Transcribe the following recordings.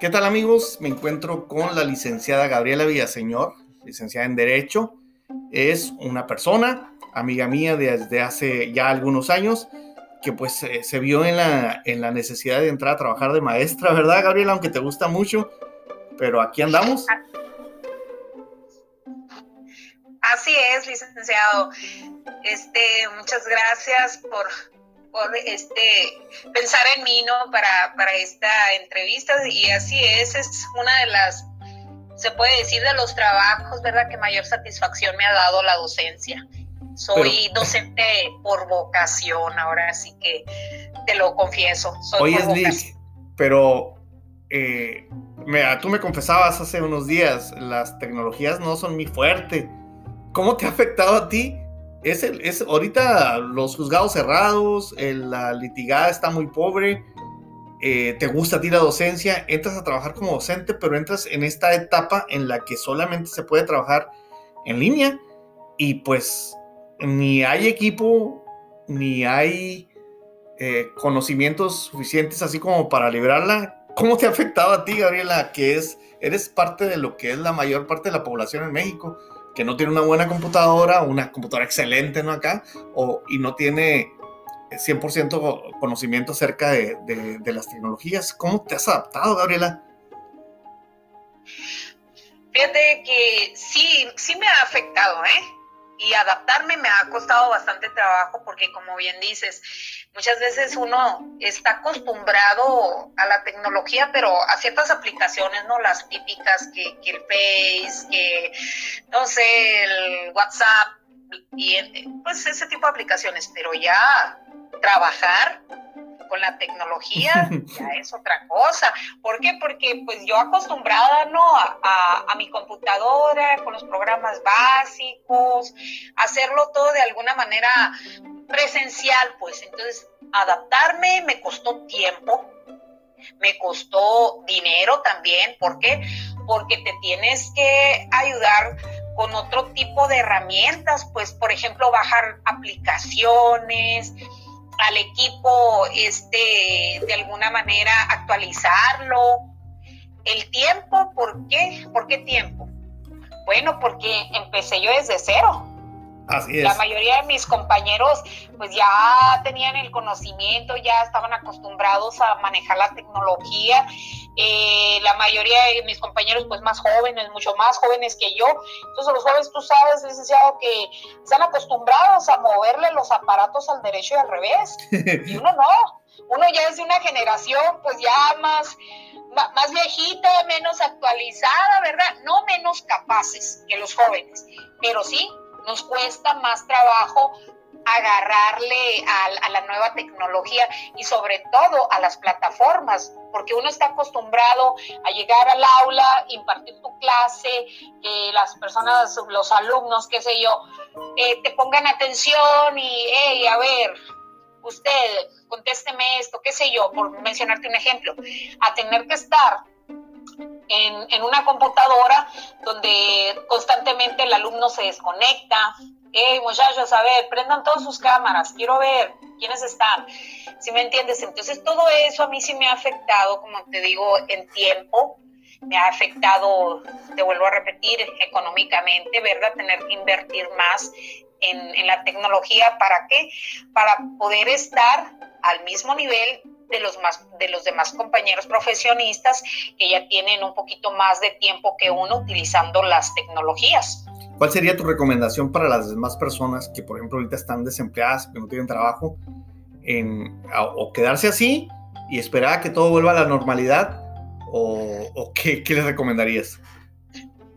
¿Qué tal amigos? Me encuentro con la licenciada Gabriela Villaseñor, licenciada en Derecho. Es una persona, amiga mía desde hace ya algunos años, que pues eh, se vio en la, en la necesidad de entrar a trabajar de maestra, ¿verdad Gabriela? Aunque te gusta mucho, pero aquí andamos. Así es, licenciado. Este, muchas gracias por, por este pensar en mí, ¿no? Para, para esta entrevista. Y así es, es una de las, se puede decir, de los trabajos, ¿verdad? Que mayor satisfacción me ha dado la docencia. Soy docente por vocación, ahora sí que te lo confieso. Soy Oye, Liz, pero eh, mira, tú me confesabas hace unos días, las tecnologías no son mi fuerte. ¿Cómo te ha afectado a ti es, es ahorita los juzgados cerrados, la litigada está muy pobre, eh, te gusta a ti la docencia, entras a trabajar como docente, pero entras en esta etapa en la que solamente se puede trabajar en línea y pues ni hay equipo, ni hay eh, conocimientos suficientes así como para librarla. ¿Cómo te ha afectado a ti, Gabriela, que es, eres parte de lo que es la mayor parte de la población en México? Que no tiene una buena computadora, una computadora excelente, ¿no? Acá, o, y no tiene 100% conocimiento acerca de, de, las tecnologías. ¿Cómo te has adaptado, Gabriela? Fíjate que sí, sí me ha afectado, ¿eh? Y adaptarme me ha costado bastante trabajo porque, como bien dices, muchas veces uno está acostumbrado a la tecnología, pero a ciertas aplicaciones, ¿no? Las típicas que, que el Face, que, no sé, el WhatsApp, y pues ese tipo de aplicaciones, pero ya trabajar con la tecnología ya es otra cosa. ¿Por qué? Porque pues yo acostumbrada, ¿no? A, a, mi computadora, con los programas básicos, hacerlo todo de alguna manera presencial, pues entonces adaptarme me costó tiempo, me costó dinero también, ¿por qué? Porque te tienes que ayudar con otro tipo de herramientas, pues por ejemplo bajar aplicaciones, al equipo este de alguna manera actualizarlo. El tiempo, ¿por qué? ¿Por qué tiempo? Bueno, porque empecé yo desde cero. La mayoría de mis compañeros pues ya tenían el conocimiento, ya estaban acostumbrados a manejar la tecnología. Eh, la mayoría de mis compañeros pues más jóvenes, mucho más jóvenes que yo. Entonces los jóvenes, tú sabes, licenciado, que están acostumbrados a moverle los aparatos al derecho y al revés. y uno no. Uno ya es de una generación pues ya más más viejita, menos actualizada, ¿verdad? No menos capaces que los jóvenes, pero sí nos cuesta más trabajo agarrarle a, la nueva tecnología y sobre todo a las plataformas, porque uno está acostumbrado a llegar al aula, impartir tu clase, que las personas, los alumnos, qué sé yo, eh, te pongan atención y, hey, a ver, usted, contésteme esto, qué sé yo, por mencionarte un ejemplo, a tener que estar en, una computadora donde constantemente el alumno se desconecta. Hey, muchachos, a ver, prendan todas sus cámaras, quiero ver quiénes están. Si me entiendes? Entonces, todo eso a mí sí me ha afectado, como te digo, en tiempo, me ha afectado, te vuelvo a repetir, económicamente, ¿verdad? Tener que invertir más en, en, la tecnología. ¿Para qué? Para poder estar al mismo nivel de los, más, de los demás compañeros profesionistas que ya tienen un poquito más de tiempo que uno utilizando las tecnologías. ¿Cuál sería tu recomendación para las demás personas que, por ejemplo, ahorita están desempleadas, que no tienen trabajo, en, o quedarse así y esperar a que todo vuelva a la normalidad? ¿O, o qué, qué les recomendarías?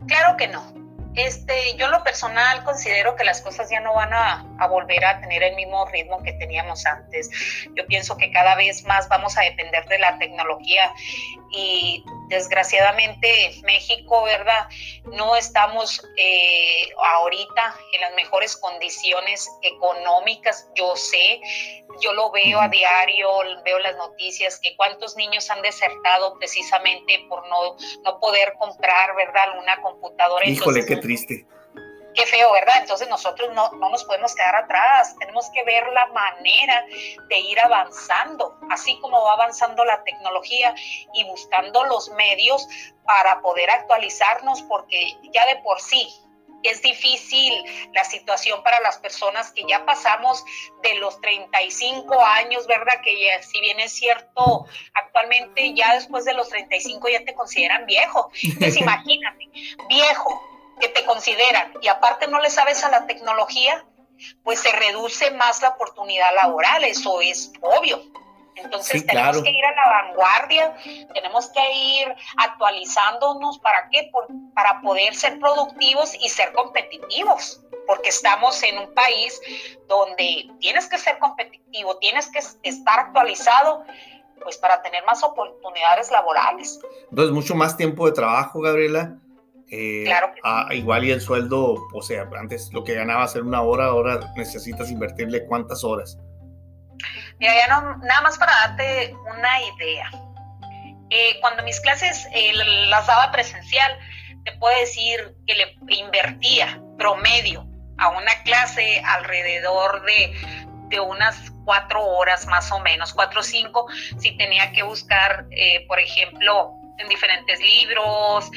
Claro que no este, yo lo personal considero que las cosas ya no van a, a, volver a tener el mismo ritmo que teníamos antes. Yo pienso que cada vez más vamos a depender de la tecnología y desgraciadamente México, ¿verdad? No estamos eh, ahorita en las mejores condiciones económicas, yo sé, yo lo veo a diario, veo las noticias, que cuántos niños han desertado precisamente por no, no poder comprar, ¿verdad? Una computadora. Híjole, qué triste. Qué feo, ¿verdad? Entonces nosotros no, no, nos podemos quedar atrás, tenemos que ver la manera de ir avanzando, así como va avanzando la tecnología y buscando los medios para poder actualizarnos, porque ya de por sí es difícil la situación para las personas que ya pasamos de los 35 años, ¿verdad? Que si bien es cierto, actualmente ya después de los 35 ya te consideran viejo. Entonces imagínate, viejo, que te consideran y aparte no le sabes a la tecnología, pues se reduce más la oportunidad laboral, eso es obvio. Entonces tenemos que ir a la vanguardia, tenemos que ir actualizándonos, ¿para qué? para poder ser productivos y ser competitivos, porque estamos en un país donde tienes que ser competitivo, tienes que estar actualizado, pues para tener más oportunidades laborales. Entonces, mucho más tiempo de trabajo, Gabriela. Eh, claro igual y el sueldo, o sea, antes lo que ganabas en una hora, ahora necesitas invertirle cuántas horas. Mira, ya no, nada más para darte una idea. Eh, cuando mis clases eh, las daba presencial, te puedo decir que le invertía promedio a una clase alrededor de, de unas cuatro horas más o menos, cuatro o cinco, si tenía que buscar, eh, por ejemplo, en diferentes libros,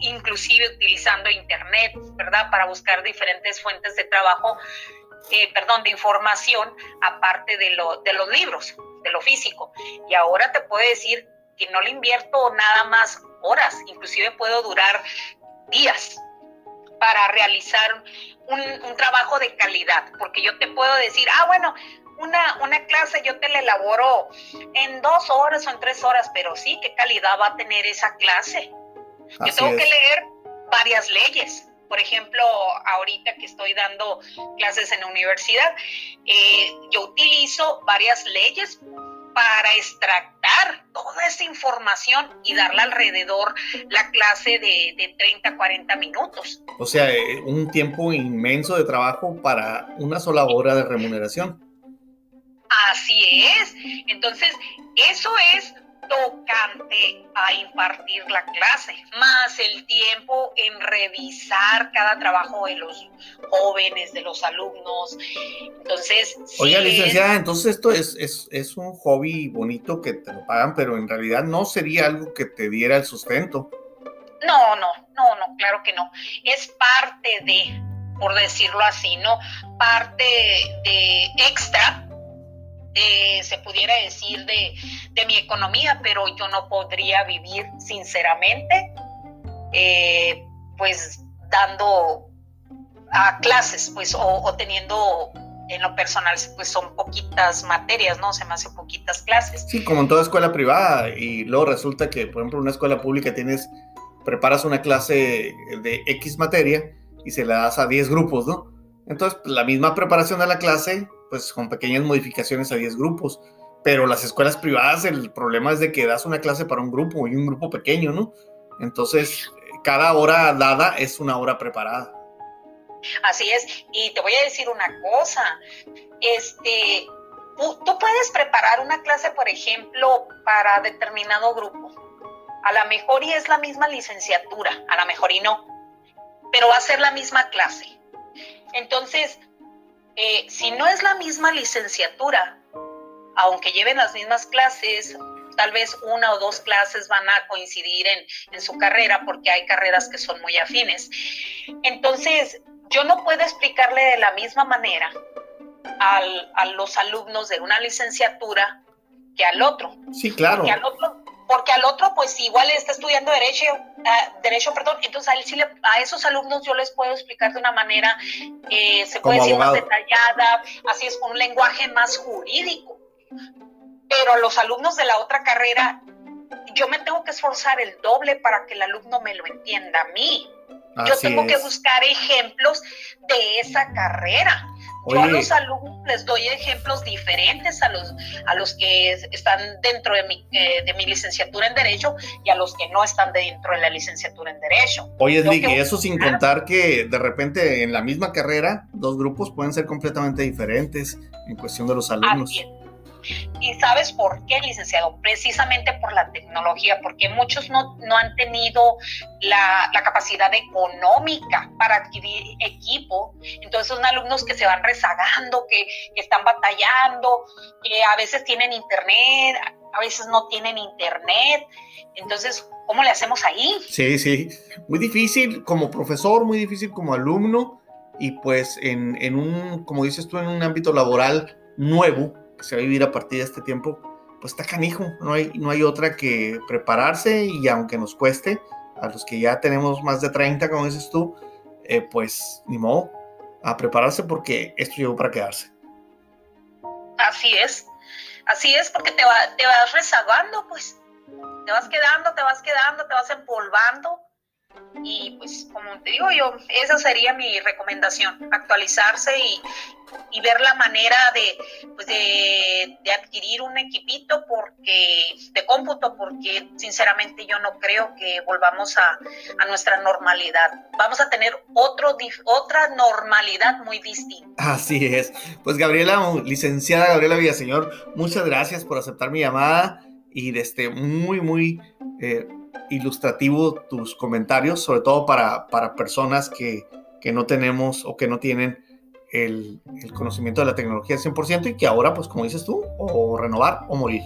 inclusive utilizando internet, ¿verdad? Para buscar diferentes fuentes de trabajo eh, perdón, de información aparte de, lo, de los libros, de lo físico. Y ahora te puedo decir que no le invierto nada más horas, inclusive puedo durar días para realizar un, trabajo de calidad, porque yo te puedo decir, ah, bueno, una, una, clase yo te la elaboro en dos horas o en tres horas, pero sí, ¿qué calidad va a tener esa clase? yo tengo que leer varias leyes, por ejemplo, ahorita que estoy dando clases en la universidad, eh, yo utilizo varias leyes para extractar toda esa información y darle alrededor la clase de, de 30, 40 minutos. O sea, eh, un tiempo inmenso de trabajo para una sola hora de remuneración. Así es. Entonces, eso es tocante a impartir la clase, más el tiempo en revisar cada trabajo de los jóvenes, de los alumnos. Entonces, Oiga, licenciada, entonces esto es, es, es, un hobby bonito que te lo pagan, pero en realidad no sería algo que te diera el sustento. No, no, no, no, claro que no. Es parte de, por decirlo así, ¿no? Parte de extra se pudiera decir, de, mi economía, pero yo no podría vivir sinceramente, eh, pues dando a clases, pues, o, teniendo en lo personal, pues son poquitas materias, ¿no? Se me hacen poquitas clases. Sí, como en toda escuela privada, y luego resulta que, por ejemplo, en una escuela pública tienes, preparas una clase de X materia y se la das a 10 grupos, ¿no? Entonces, pues, la misma preparación de la clase pues con pequeñas modificaciones a 10 grupos. Pero las escuelas privadas, el problema es de que das una clase para un grupo y un grupo pequeño, ¿no? Entonces, cada hora dada es una hora preparada. Así es, y te voy a decir una cosa, este, tú puedes preparar una clase, por ejemplo, para determinado grupo. A lo mejor y es la misma licenciatura, a lo mejor y no, pero va a ser la misma clase. Entonces, eh, si no es la misma licenciatura, aunque lleven las mismas clases, tal vez una o dos clases van a coincidir en, su carrera porque hay carreras que son muy afines. Entonces, yo no puedo explicarle de la misma manera a los alumnos de una licenciatura que al otro. Sí, claro. al otro porque al otro pues igual está estudiando derecho, ah, derecho, perdón, entonces a, esos alumnos yo les puedo explicar de una manera, eh, se puede decir más detallada, así es, con un lenguaje más jurídico. Pero a los alumnos de la otra carrera, yo me tengo que esforzar el doble para que el alumno me lo entienda a mí. yo tengo que buscar ejemplos de esa carrera. Yo a los alumnos les doy ejemplos diferentes a los, a los que están dentro de mi, eh, de mi licenciatura en Derecho y a los que no están dentro de la licenciatura en Derecho. Oye, Lick, y eso sin contar que de repente en la misma carrera, dos grupos pueden ser completamente diferentes en cuestión de los alumnos. ¿Y sabes por qué, licenciado? Precisamente por la tecnología, porque muchos no, no han tenido la, la, capacidad económica para adquirir equipo. Entonces son alumnos que se van rezagando, que, que están batallando, que a veces tienen internet, a veces no tienen internet. Entonces, ¿cómo le hacemos ahí? Sí, sí, muy difícil como profesor, muy difícil como alumno y pues en, en un, como dices tú, en un ámbito laboral nuevo que se va a vivir a partir de este tiempo, pues está canijo, no hay, no hay otra que prepararse y aunque nos cueste, a los que ya tenemos más de 30, como dices tú, eh, pues ni modo, a prepararse porque esto llegó para quedarse. Así es, así es porque te, va, te vas rezagando, pues te vas quedando, te vas quedando, te vas empolvando. Y pues como te digo yo, esa sería mi recomendación, actualizarse y, y ver la manera de, pues de, de, adquirir un equipito porque de cómputo, porque sinceramente yo no creo que volvamos a, a nuestra normalidad. Vamos a tener otro, otra normalidad muy distinta. Así es. Pues Gabriela, licenciada Gabriela Villaseñor, muchas gracias por aceptar mi llamada y desde muy, muy eh, ilustrativo tus comentarios, sobre todo para, para personas que, que, no tenemos o que no tienen el, el, conocimiento de la tecnología al 100% y que ahora, pues como dices tú, o renovar o morir.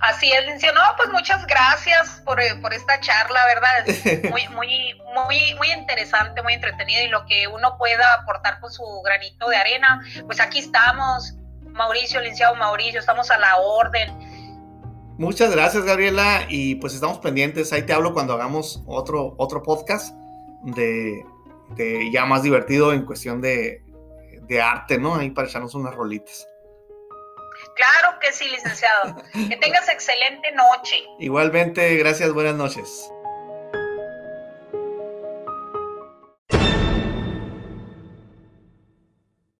Así es, Lincio. No, pues muchas gracias por, eh, por esta charla, ¿verdad? muy, muy, muy, muy interesante, muy entretenida y lo que uno pueda aportar con su granito de arena, pues aquí estamos, Mauricio, licenciado Mauricio, estamos a la orden Muchas gracias, Gabriela. Y pues estamos pendientes. Ahí te hablo cuando hagamos otro, otro podcast de, de ya más divertido en cuestión de, de arte, ¿no? Ahí para echarnos unas rolitas. Claro que sí, licenciado. que tengas excelente noche. Igualmente, gracias, buenas noches.